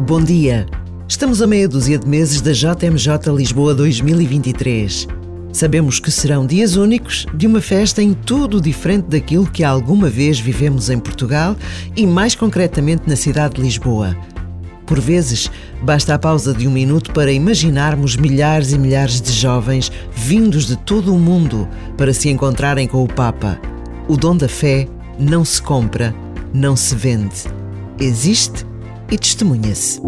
Bom dia! Estamos a meia dúzia de meses da JMJ Lisboa 2023. Sabemos que serão dias únicos de uma festa em tudo diferente daquilo que alguma vez vivemos em Portugal e, mais concretamente, na cidade de Lisboa. Por vezes, basta a pausa de um minuto para imaginarmos milhares e milhares de jovens vindos de todo o mundo para se encontrarem com o Papa. O dom da fé não se compra, não se vende. Existe e testemunha-se.